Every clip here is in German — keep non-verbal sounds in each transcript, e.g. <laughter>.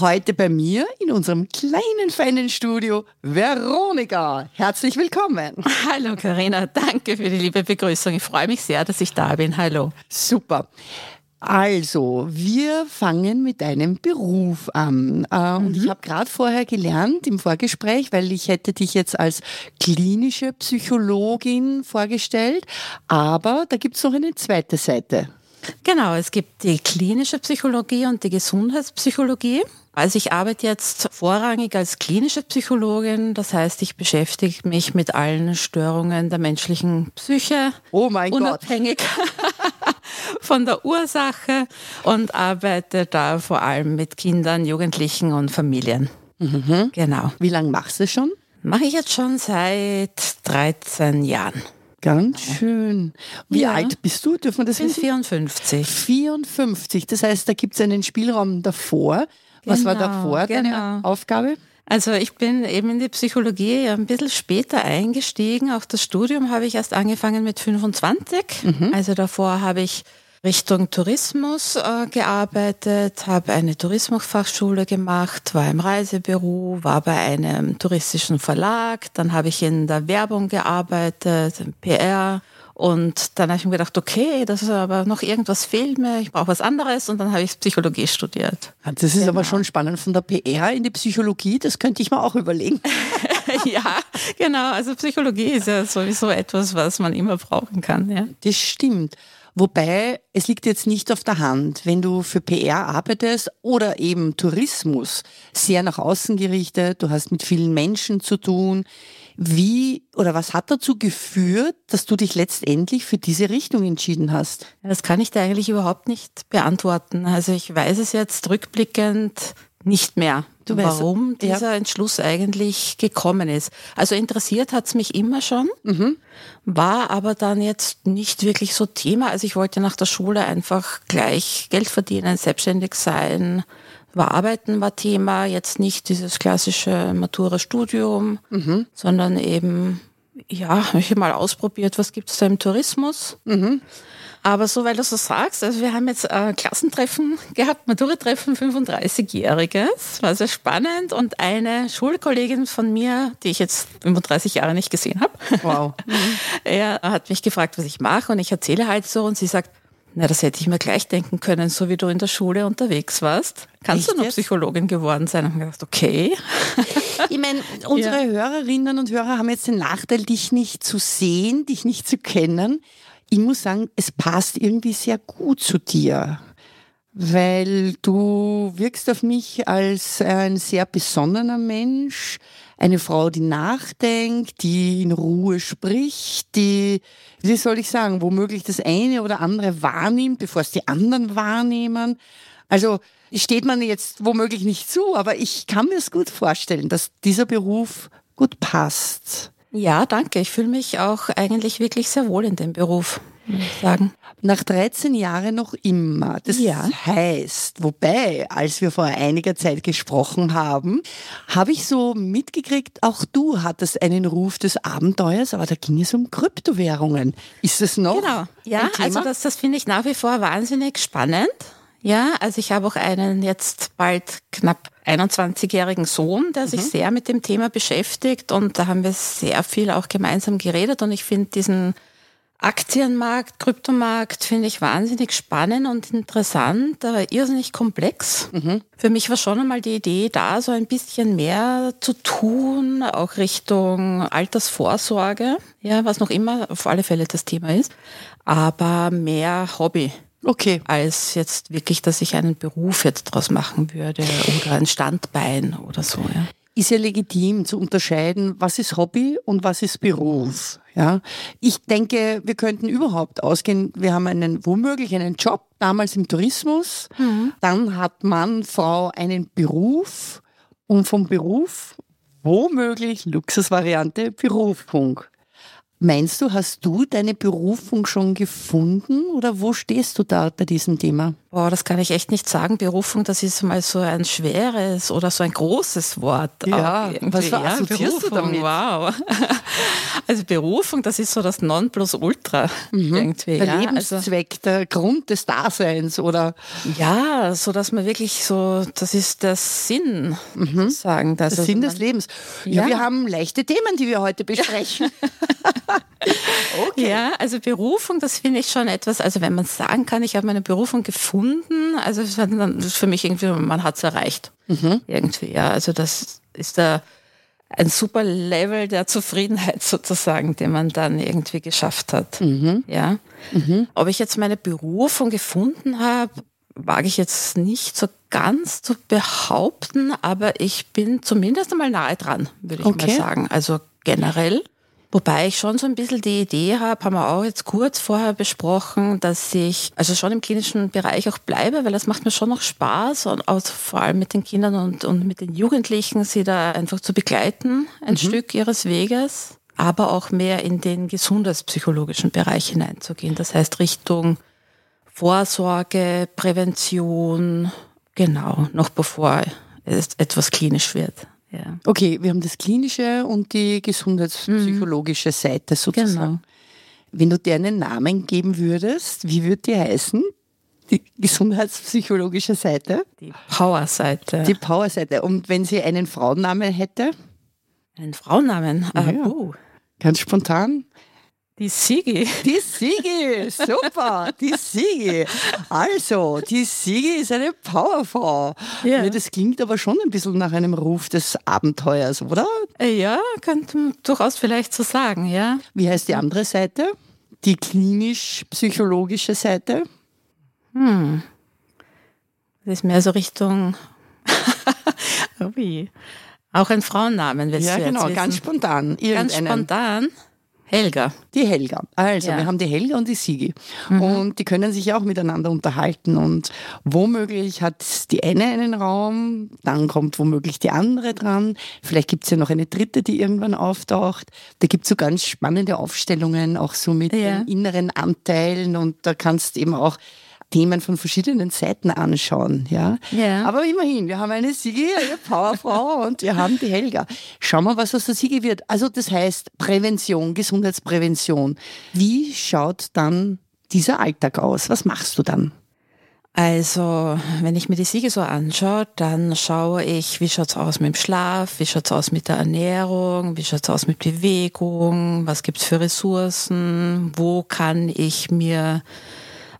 Heute bei mir in unserem kleinen, feinen Studio Veronika. Herzlich willkommen. Hallo Karina, danke für die liebe Begrüßung. Ich freue mich sehr, dass ich da bin. Hallo. Super. Also, wir fangen mit deinem Beruf an. Äh, und mhm. ich habe gerade vorher gelernt im Vorgespräch, weil ich hätte dich jetzt als klinische Psychologin vorgestellt, aber da gibt es noch eine zweite Seite. Genau, es gibt die klinische Psychologie und die Gesundheitspsychologie. Also ich arbeite jetzt vorrangig als klinische Psychologin, das heißt, ich beschäftige mich mit allen Störungen der menschlichen Psyche. Oh mein unabhängig <laughs> von der Ursache und arbeite da vor allem mit Kindern, Jugendlichen und Familien. Mhm. Genau. Wie lange machst du schon? Mache ich jetzt schon seit 13 Jahren. Ganz schön. Wie ja. alt bist du? Dürfen wir das ich bin wissen? 54. 54. Das heißt, da gibt es einen Spielraum davor. Was war genau, davor deine genau. Aufgabe? Also ich bin eben in die Psychologie ein bisschen später eingestiegen. Auch das Studium habe ich erst angefangen mit 25. Mhm. Also davor habe ich Richtung Tourismus äh, gearbeitet, habe eine Tourismusfachschule gemacht, war im Reisebüro, war bei einem touristischen Verlag, dann habe ich in der Werbung gearbeitet, im PR und dann habe ich mir gedacht, okay, das ist aber noch irgendwas fehlt mir, ich brauche was anderes und dann habe ich Psychologie studiert. Das ist genau. aber schon spannend von der PR in die Psychologie, das könnte ich mir auch überlegen. <laughs> ja, genau, also Psychologie ist ja sowieso etwas, was man immer brauchen kann. Ja. Das stimmt. Wobei, es liegt jetzt nicht auf der Hand, wenn du für PR arbeitest oder eben Tourismus, sehr nach außen gerichtet, du hast mit vielen Menschen zu tun. Wie oder was hat dazu geführt, dass du dich letztendlich für diese Richtung entschieden hast? Das kann ich dir eigentlich überhaupt nicht beantworten. Also ich weiß es jetzt rückblickend nicht mehr, du warum weißt, dieser ja. Entschluss eigentlich gekommen ist. Also interessiert hat es mich immer schon, mhm. war aber dann jetzt nicht wirklich so Thema. Also ich wollte nach der Schule einfach gleich Geld verdienen, selbstständig sein. War Arbeiten war Thema, jetzt nicht dieses klassische Matura-Studium, mhm. sondern eben, ja, habe ich mal ausprobiert, was gibt es da im Tourismus. Mhm. Aber so, weil du so sagst, also wir haben jetzt äh, Klassentreffen gehabt, Matura-Treffen 35-Jähriges, war sehr spannend und eine Schulkollegin von mir, die ich jetzt 35 Jahre nicht gesehen habe, wow. <laughs> er hat mich gefragt, was ich mache und ich erzähle halt so und sie sagt, na, das hätte ich mir gleich denken können, so wie du in der Schule unterwegs warst. Kannst Echt du noch Psychologin geworden sein? Und ich gedacht, okay. <laughs> Ich meine, unsere ja. Hörerinnen und Hörer haben jetzt den Nachteil, dich nicht zu sehen, dich nicht zu kennen ich muss sagen, es passt irgendwie sehr gut zu dir, weil du wirkst auf mich als ein sehr besonnener Mensch, eine Frau, die nachdenkt, die in Ruhe spricht, die, wie soll ich sagen, womöglich das eine oder andere wahrnimmt, bevor es die anderen wahrnehmen. Also steht man jetzt womöglich nicht zu, aber ich kann mir es gut vorstellen, dass dieser Beruf gut passt. Ja, danke. Ich fühle mich auch eigentlich wirklich sehr wohl in dem Beruf, muss ich sagen. Nach 13 Jahren noch immer. Das ja. heißt, wobei, als wir vor einiger Zeit gesprochen haben, habe ich so mitgekriegt, auch du hattest einen Ruf des Abenteuers, aber da ging es um Kryptowährungen. Ist es noch? Genau. Ja, also das, das finde ich nach wie vor wahnsinnig spannend. Ja, also ich habe auch einen jetzt bald knapp 21-jährigen Sohn, der sich mhm. sehr mit dem Thema beschäftigt und da haben wir sehr viel auch gemeinsam geredet und ich finde diesen Aktienmarkt, Kryptomarkt finde ich wahnsinnig spannend und interessant, aber irrsinnig komplex. Mhm. Für mich war schon einmal die Idee, da so ein bisschen mehr zu tun, auch Richtung Altersvorsorge, ja, was noch immer auf alle Fälle das Thema ist, aber mehr Hobby. Okay. Als jetzt wirklich, dass ich einen Beruf jetzt draus machen würde oder ein Standbein oder so. Ja. Ist ja legitim zu unterscheiden, was ist Hobby und was ist Beruf. Ja, ich denke, wir könnten überhaupt ausgehen. Wir haben einen womöglich einen Job damals im Tourismus. Mhm. Dann hat Mann, Frau einen Beruf und vom Beruf womöglich Luxusvariante Berufung. Meinst du, hast du deine Berufung schon gefunden oder wo stehst du da bei diesem Thema? Boah, das kann ich echt nicht sagen. Berufung, das ist mal so ein schweres oder so ein großes Wort. Ja, was ja, assoziierst du damit? Wow. <laughs> Also Berufung, das ist so das Nonplusultra mhm. irgendwie. Der ja. Lebenszweck, also, der Grund des Daseins oder? Ja, so dass man wirklich so, das ist der Sinn, mhm. sagen. Das der Sinn des Lebens. Ja, ja, wir haben leichte Themen, die wir heute besprechen. <laughs> okay. Ja, also Berufung, das finde ich schon etwas, also wenn man sagen kann, ich habe meine Berufung gefunden, also das ist für mich irgendwie, man hat es erreicht. Mhm. Irgendwie, ja. Also das ist der ein super Level der Zufriedenheit <laughs> sozusagen, den man dann irgendwie geschafft hat. Mhm. Ja. Mhm. Ob ich jetzt meine Berufung gefunden habe, wage ich jetzt nicht so ganz zu behaupten, aber ich bin zumindest einmal nahe dran, würde ich okay. mal sagen. Also generell Wobei ich schon so ein bisschen die Idee habe, haben wir auch jetzt kurz vorher besprochen, dass ich also schon im klinischen Bereich auch bleibe, weil das macht mir schon noch Spaß und auch vor allem mit den Kindern und, und mit den Jugendlichen, sie da einfach zu begleiten, ein mhm. Stück ihres Weges, aber auch mehr in den gesundheitspsychologischen Bereich hineinzugehen. Das heißt Richtung Vorsorge, Prävention, genau, noch bevor es etwas klinisch wird. Ja. Okay, wir haben das klinische und die gesundheitspsychologische mhm. Seite sozusagen. Genau. Wenn du dir einen Namen geben würdest, wie würde die heißen? Die gesundheitspsychologische Seite? Die Power-Seite. Die Power-Seite. Und wenn sie einen Frauennamen hätte? Einen Frauennamen? Ah, ja. uh. Ganz spontan? Die Sigi. Die Sigi, super, die Sigi. Also, die Sigi ist eine Powerfrau. Ja. Das klingt aber schon ein bisschen nach einem Ruf des Abenteuers, oder? Ja, könnte man durchaus vielleicht so sagen, ja. Wie heißt die andere Seite? Die klinisch-psychologische Seite? Hm. Das ist mehr so Richtung. <laughs> wie. Auch ein Frauennamen, willst ja, du genau, ganz spontan. Ganz spontan. Helga. Die Helga. Also, ja. wir haben die Helga und die Sigi. Mhm. Und die können sich auch miteinander unterhalten. Und womöglich hat die eine einen Raum, dann kommt womöglich die andere dran. Vielleicht gibt es ja noch eine dritte, die irgendwann auftaucht. Da gibt es so ganz spannende Aufstellungen, auch so mit ja. den inneren Anteilen. Und da kannst eben auch Themen von verschiedenen Seiten anschauen. Ja? ja. Aber immerhin, wir haben eine Sigi, eine Powerfrau <laughs> und wir haben die Helga. Schauen wir, was aus der Sigi wird. Also das heißt Prävention, Gesundheitsprävention. Wie schaut dann dieser Alltag aus? Was machst du dann? Also, wenn ich mir die Siege so anschaue, dann schaue ich, wie schaut's aus mit dem Schlaf, wie schaut's aus mit der Ernährung, wie schaut's aus mit Bewegung, was gibt's für Ressourcen, wo kann ich mir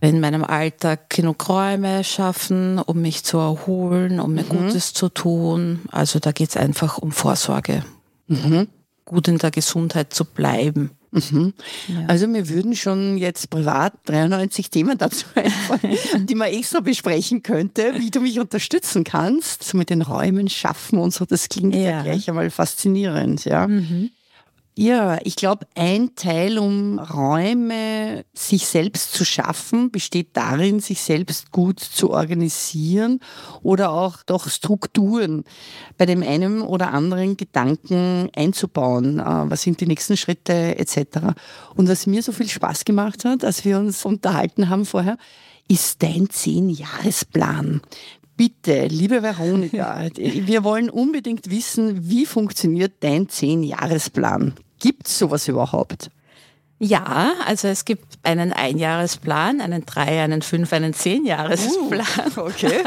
in meinem Alltag genug Räume schaffen, um mich zu erholen, um mir mhm. Gutes zu tun. Also da geht es einfach um Vorsorge. Mhm. Gut in der Gesundheit zu bleiben. Mhm. Ja. Also wir würden schon jetzt privat 93 Themen dazu <laughs> einfallen, die man extra besprechen könnte, wie du mich unterstützen kannst, so mit den Räumen schaffen und so. Das klingt ja, ja gleich einmal faszinierend, ja. Mhm. Ja, ich glaube, ein Teil, um Räume sich selbst zu schaffen, besteht darin, sich selbst gut zu organisieren oder auch doch Strukturen bei dem einen oder anderen Gedanken einzubauen. Äh, was sind die nächsten Schritte etc. Und was mir so viel Spaß gemacht hat, als wir uns unterhalten haben vorher, ist dein Zehn-Jahresplan. Bitte, liebe Veronika, <laughs> wir wollen unbedingt wissen, wie funktioniert dein Zehn-Jahresplan? Gibt es sowas überhaupt? Ja, also es gibt einen Einjahresplan, einen Drei-, einen Fünf-, einen Zehnjahresplan. Uh, okay.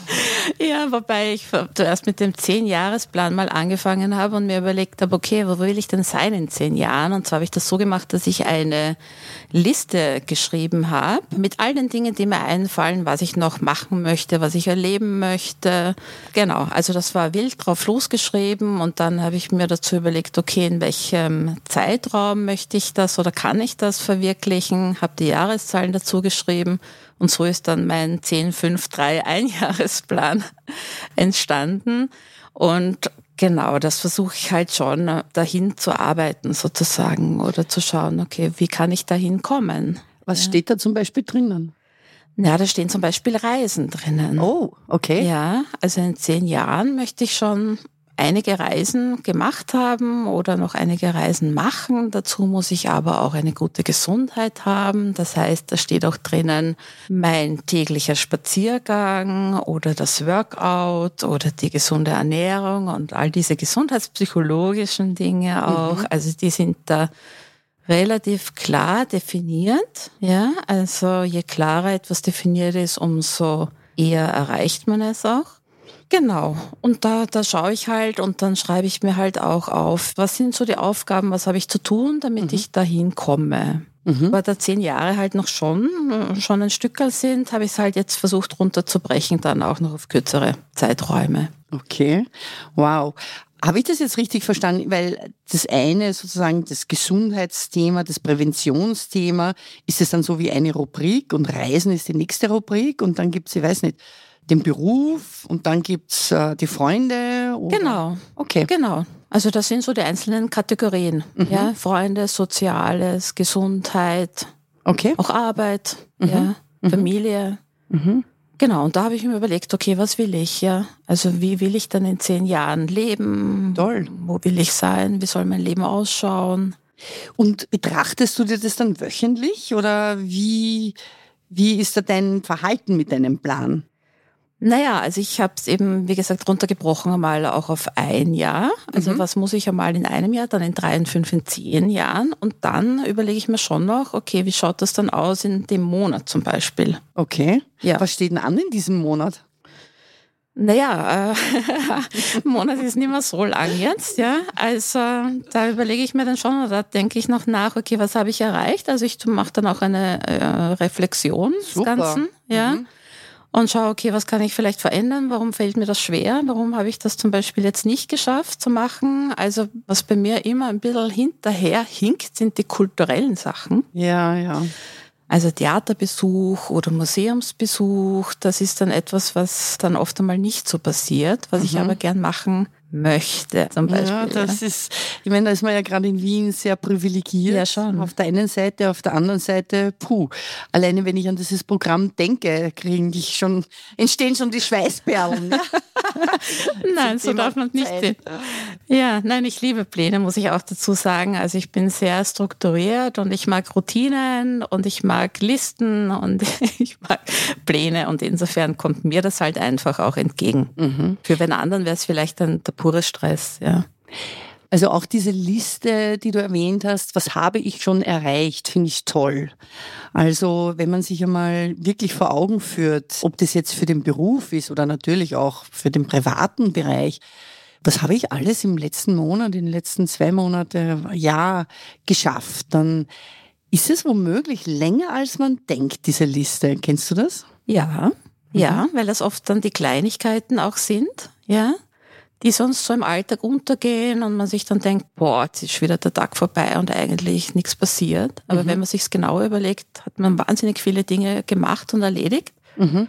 <laughs> ja, wobei ich zuerst mit dem Zehnjahresplan mal angefangen habe und mir überlegt habe, okay, wo will ich denn sein in zehn Jahren? Und zwar habe ich das so gemacht, dass ich eine Liste geschrieben habe mit all den Dingen, die mir einfallen, was ich noch machen möchte, was ich erleben möchte. Genau, also das war wild drauf losgeschrieben und dann habe ich mir dazu überlegt, okay, in welchem Zeitraum möchte ich das oder kann ich das verwirklichen, habe die Jahreszahlen dazu geschrieben und so ist dann mein 10-5-3 <laughs> Einjahresplan entstanden und Genau, das versuche ich halt schon, äh, dahin zu arbeiten sozusagen oder zu schauen, okay, wie kann ich dahin kommen? Was ja. steht da zum Beispiel drinnen? Ja, da stehen zum Beispiel Reisen drinnen. Oh, okay. Ja, also in zehn Jahren möchte ich schon einige Reisen gemacht haben oder noch einige Reisen machen. Dazu muss ich aber auch eine gute Gesundheit haben. Das heißt, da steht auch drinnen mein täglicher Spaziergang oder das Workout oder die gesunde Ernährung und all diese gesundheitspsychologischen Dinge auch. Mhm. Also die sind da relativ klar definiert. Ja, also je klarer etwas definiert ist, umso eher erreicht man es auch. Genau. Und da, da schaue ich halt und dann schreibe ich mir halt auch auf, was sind so die Aufgaben, was habe ich zu tun, damit mhm. ich dahin komme. Mhm. Aber da zehn Jahre halt noch schon, schon ein Stückel sind, habe ich es halt jetzt versucht runterzubrechen, dann auch noch auf kürzere Zeiträume. Okay, wow. Habe ich das jetzt richtig verstanden? Weil das eine sozusagen das Gesundheitsthema, das Präventionsthema, ist es dann so wie eine Rubrik und Reisen ist die nächste Rubrik und dann gibt es, ich weiß nicht, den Beruf und dann gibt's äh, die Freunde? Oder? Genau. Okay. Genau. Also das sind so die einzelnen Kategorien. Mhm. Ja, Freunde, Soziales, Gesundheit, okay. auch Arbeit, mhm. ja, mhm. Familie. Mhm. Genau, und da habe ich mir überlegt, okay, was will ich, ja? Also wie will ich dann in zehn Jahren leben? Toll. Wo will ich sein? Wie soll mein Leben ausschauen? Und betrachtest du dir das dann wöchentlich oder wie, wie ist da dein Verhalten mit deinem Plan? Naja, also ich habe es eben, wie gesagt, runtergebrochen einmal auch auf ein Jahr. Also mhm. was muss ich einmal in einem Jahr, dann in drei, in fünf, in zehn Jahren. Und dann überlege ich mir schon noch, okay, wie schaut das dann aus in dem Monat zum Beispiel? Okay. Ja. Was steht denn an in diesem Monat? Naja, äh, <laughs> Monat ist nicht mehr so lang jetzt, ja. Also da überlege ich mir dann schon, da denke ich noch nach, okay, was habe ich erreicht? Also ich mache dann auch eine äh, Reflexion Super. des Ganzen, ja. Mhm und schaue, okay, was kann ich vielleicht verändern? Warum fällt mir das schwer? Warum habe ich das zum Beispiel jetzt nicht geschafft zu machen? Also was bei mir immer ein bisschen hinterher hinkt, sind die kulturellen Sachen. Ja, ja. Also Theaterbesuch oder Museumsbesuch, das ist dann etwas, was dann oft einmal nicht so passiert, was mhm. ich aber gern machen möchte, zum Beispiel. Ja, das ist, ich meine, da ist man ja gerade in Wien sehr privilegiert. Ja, schon. Auf der einen Seite, auf der anderen Seite, puh. Alleine wenn ich an dieses Programm denke, kriegen ich schon, entstehen schon die Schweißperlen. <laughs> nein, so darf man nicht sehen. Ja, nein, ich liebe Pläne, muss ich auch dazu sagen. Also ich bin sehr strukturiert und ich mag Routinen und ich mag Listen und <laughs> ich mag Pläne und insofern kommt mir das halt einfach auch entgegen. Mhm. Für einen anderen wäre es vielleicht dann der pure Stress, ja. Also auch diese Liste, die du erwähnt hast, was habe ich schon erreicht, finde ich toll. Also wenn man sich einmal wirklich vor Augen führt, ob das jetzt für den Beruf ist oder natürlich auch für den privaten Bereich, was habe ich alles im letzten Monat, in den letzten zwei Monaten, Jahr geschafft, dann ist es womöglich länger, als man denkt, diese Liste. Kennst du das? Ja, ja, mhm. weil das oft dann die Kleinigkeiten auch sind, ja die sonst so im Alltag untergehen und man sich dann denkt, boah, jetzt ist wieder der Tag vorbei und eigentlich nichts passiert. Aber mhm. wenn man sich's genauer überlegt, hat man wahnsinnig viele Dinge gemacht und erledigt. Mhm.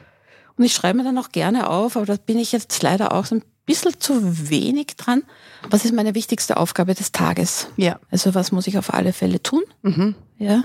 Und ich schreibe mir dann auch gerne auf, aber da bin ich jetzt leider auch so ein bisschen zu wenig dran. Was ist meine wichtigste Aufgabe des Tages? Ja. Also was muss ich auf alle Fälle tun? Mhm. Ja.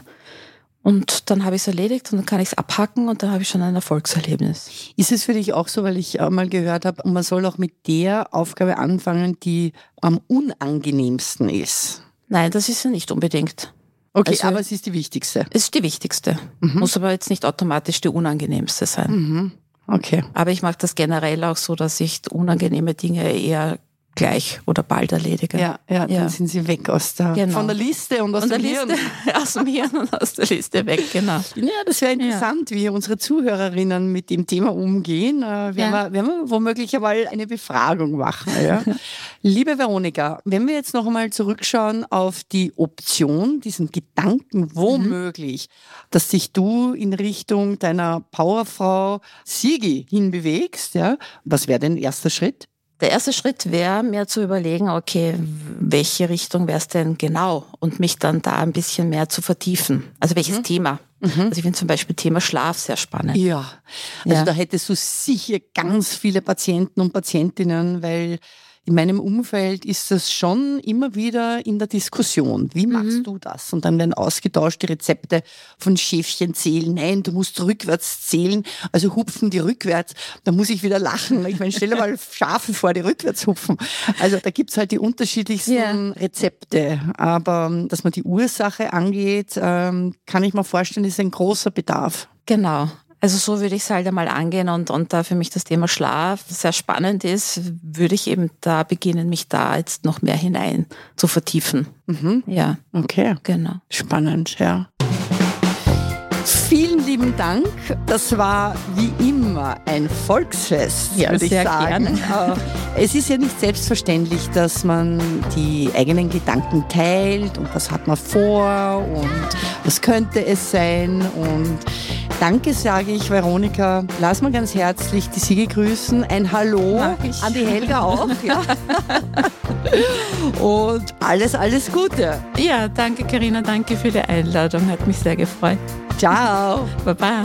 Und dann habe ich es erledigt und dann kann ich es abhacken und dann habe ich schon ein Erfolgserlebnis. Ist es für dich auch so, weil ich mal gehört habe, man soll auch mit der Aufgabe anfangen, die am unangenehmsten ist? Nein, das ist ja nicht unbedingt. Okay, also, aber es ist die wichtigste. Es ist die wichtigste. Mhm. Muss aber jetzt nicht automatisch die unangenehmste sein. Mhm. Okay. Aber ich mache das generell auch so, dass ich unangenehme Dinge eher gleich oder bald erledige. Ja, ja, ja. dann sind sie weg aus der, genau. von der Liste und aus und dem Hirn. Liste, <laughs> aus dem Hirn und aus der Liste weg, genau. Ja, das wäre interessant, ja. wie unsere Zuhörerinnen mit dem Thema umgehen. Äh, werden, ja. wir, werden wir womöglich einmal eine Befragung machen. Ja? <laughs> Liebe Veronika, wenn wir jetzt noch einmal zurückschauen auf die Option, diesen Gedanken womöglich, mhm. dass sich du in Richtung deiner Powerfrau Sigi hinbewegst, ja, was wäre denn erster Schritt? Der erste Schritt wäre, mir zu überlegen, okay, welche Richtung wäre es denn genau und mich dann da ein bisschen mehr zu vertiefen. Also welches mhm. Thema. Mhm. Also ich finde zum Beispiel Thema Schlaf sehr spannend. Ja, also ja. da hättest du sicher ganz viele Patienten und Patientinnen, weil in meinem Umfeld ist das schon immer wieder in der Diskussion. Wie machst mhm. du das? Und dann werden ausgetauschte Rezepte von Schäfchen zählen. Nein, du musst rückwärts zählen, also hupfen die rückwärts. Da muss ich wieder lachen. Ich meine, stell dir mal <laughs> Schafe vor, die rückwärts hupfen. Also da gibt's halt die unterschiedlichsten ja. Rezepte. Aber ähm, dass man die Ursache angeht, ähm, kann ich mir vorstellen, ist ein großer Bedarf. Genau. Also so würde ich es halt einmal angehen und, und da für mich das Thema Schlaf sehr spannend ist, würde ich eben da beginnen, mich da jetzt noch mehr hinein zu vertiefen. Mhm. Ja. Okay. Genau. Spannend, ja. Vielen lieben Dank. Das war wie immer ein Volksfest, ja, würde ich sagen. Gerne. <laughs> Äh, es ist ja nicht selbstverständlich, dass man die eigenen Gedanken teilt und was hat man vor und was könnte es sein und Danke sage ich, Veronika. Lass mal ganz herzlich die Siege grüßen. Ein Hallo an die Helga auch. Ja. <laughs> Und alles, alles Gute. Ja, danke Karina, danke für die Einladung. Hat mich sehr gefreut. Ciao. Baba.